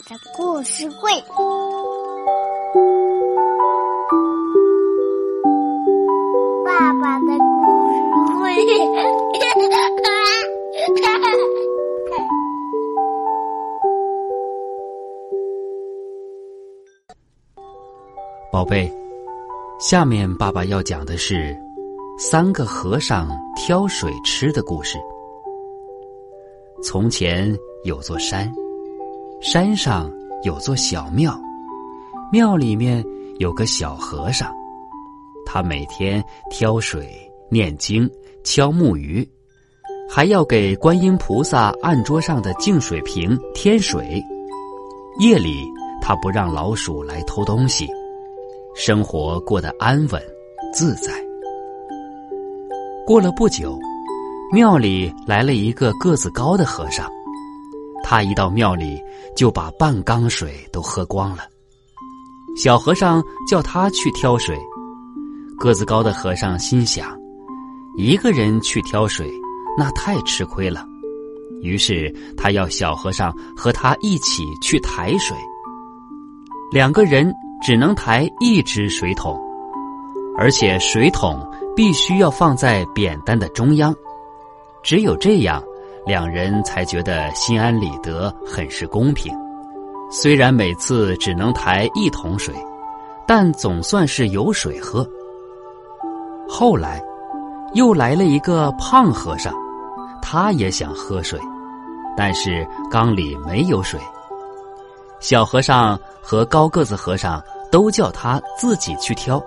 的故事会。爸爸的故事会。宝贝，下面爸爸要讲的是三个和尚挑水吃的故事。从前有座山，山上有座小庙，庙里面有个小和尚，他每天挑水、念经、敲木鱼，还要给观音菩萨案桌上的净水瓶添水。夜里，他不让老鼠来偷东西，生活过得安稳自在。过了不久。庙里来了一个个子高的和尚，他一到庙里就把半缸水都喝光了。小和尚叫他去挑水，个子高的和尚心想，一个人去挑水那太吃亏了，于是他要小和尚和他一起去抬水。两个人只能抬一只水桶，而且水桶必须要放在扁担的中央。只有这样，两人才觉得心安理得，很是公平。虽然每次只能抬一桶水，但总算是有水喝。后来，又来了一个胖和尚，他也想喝水，但是缸里没有水。小和尚和高个子和尚都叫他自己去挑。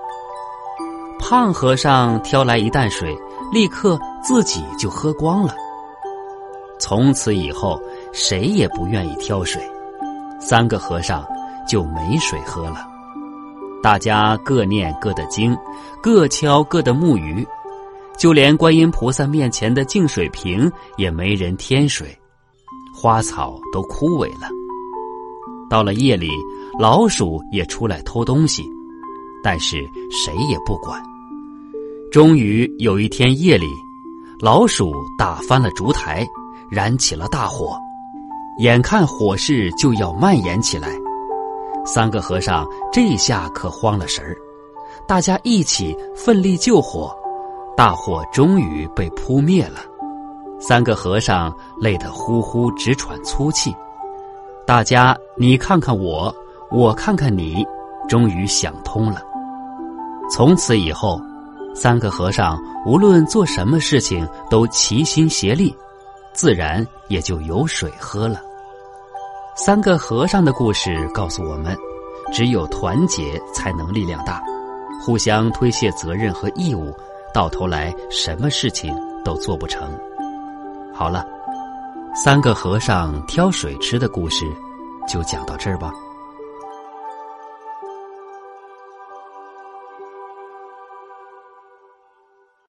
胖和尚挑来一担水。立刻自己就喝光了。从此以后，谁也不愿意挑水，三个和尚就没水喝了。大家各念各的经，各敲各的木鱼，就连观音菩萨面前的净水瓶也没人添水，花草都枯萎了。到了夜里，老鼠也出来偷东西，但是谁也不管。终于有一天夜里，老鼠打翻了烛台，燃起了大火。眼看火势就要蔓延起来，三个和尚这下可慌了神儿。大家一起奋力救火，大火终于被扑灭了。三个和尚累得呼呼直喘粗气。大家你看看我，我看看你，终于想通了。从此以后。三个和尚无论做什么事情都齐心协力，自然也就有水喝了。三个和尚的故事告诉我们，只有团结才能力量大，互相推卸责任和义务，到头来什么事情都做不成。好了，三个和尚挑水吃的故事就讲到这儿吧。